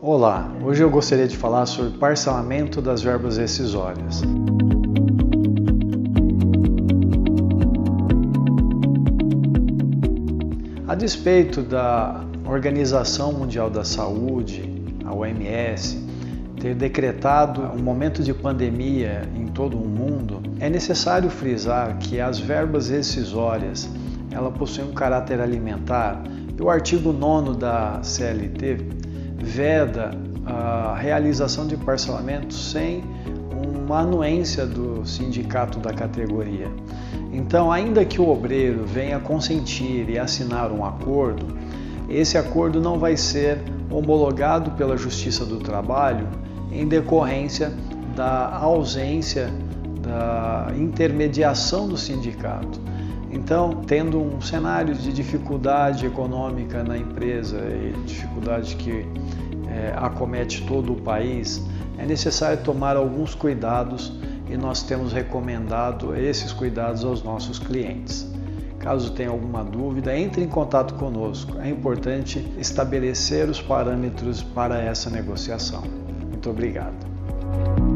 Olá, hoje eu gostaria de falar sobre parcelamento das verbas rescisórias. A despeito da Organização Mundial da Saúde, a OMS, ter decretado um momento de pandemia em todo o mundo, é necessário frisar que as verbas rescisórias ela possui um caráter alimentar e o artigo 9 da CLT veda a realização de parcelamento sem uma anuência do sindicato da categoria. Então, ainda que o obreiro venha consentir e assinar um acordo, esse acordo não vai ser homologado pela Justiça do Trabalho em decorrência da ausência da intermediação do sindicato. Então, tendo um cenário de dificuldade econômica na empresa e dificuldade que é, acomete todo o país, é necessário tomar alguns cuidados e nós temos recomendado esses cuidados aos nossos clientes. Caso tenha alguma dúvida, entre em contato conosco. É importante estabelecer os parâmetros para essa negociação. Muito obrigado.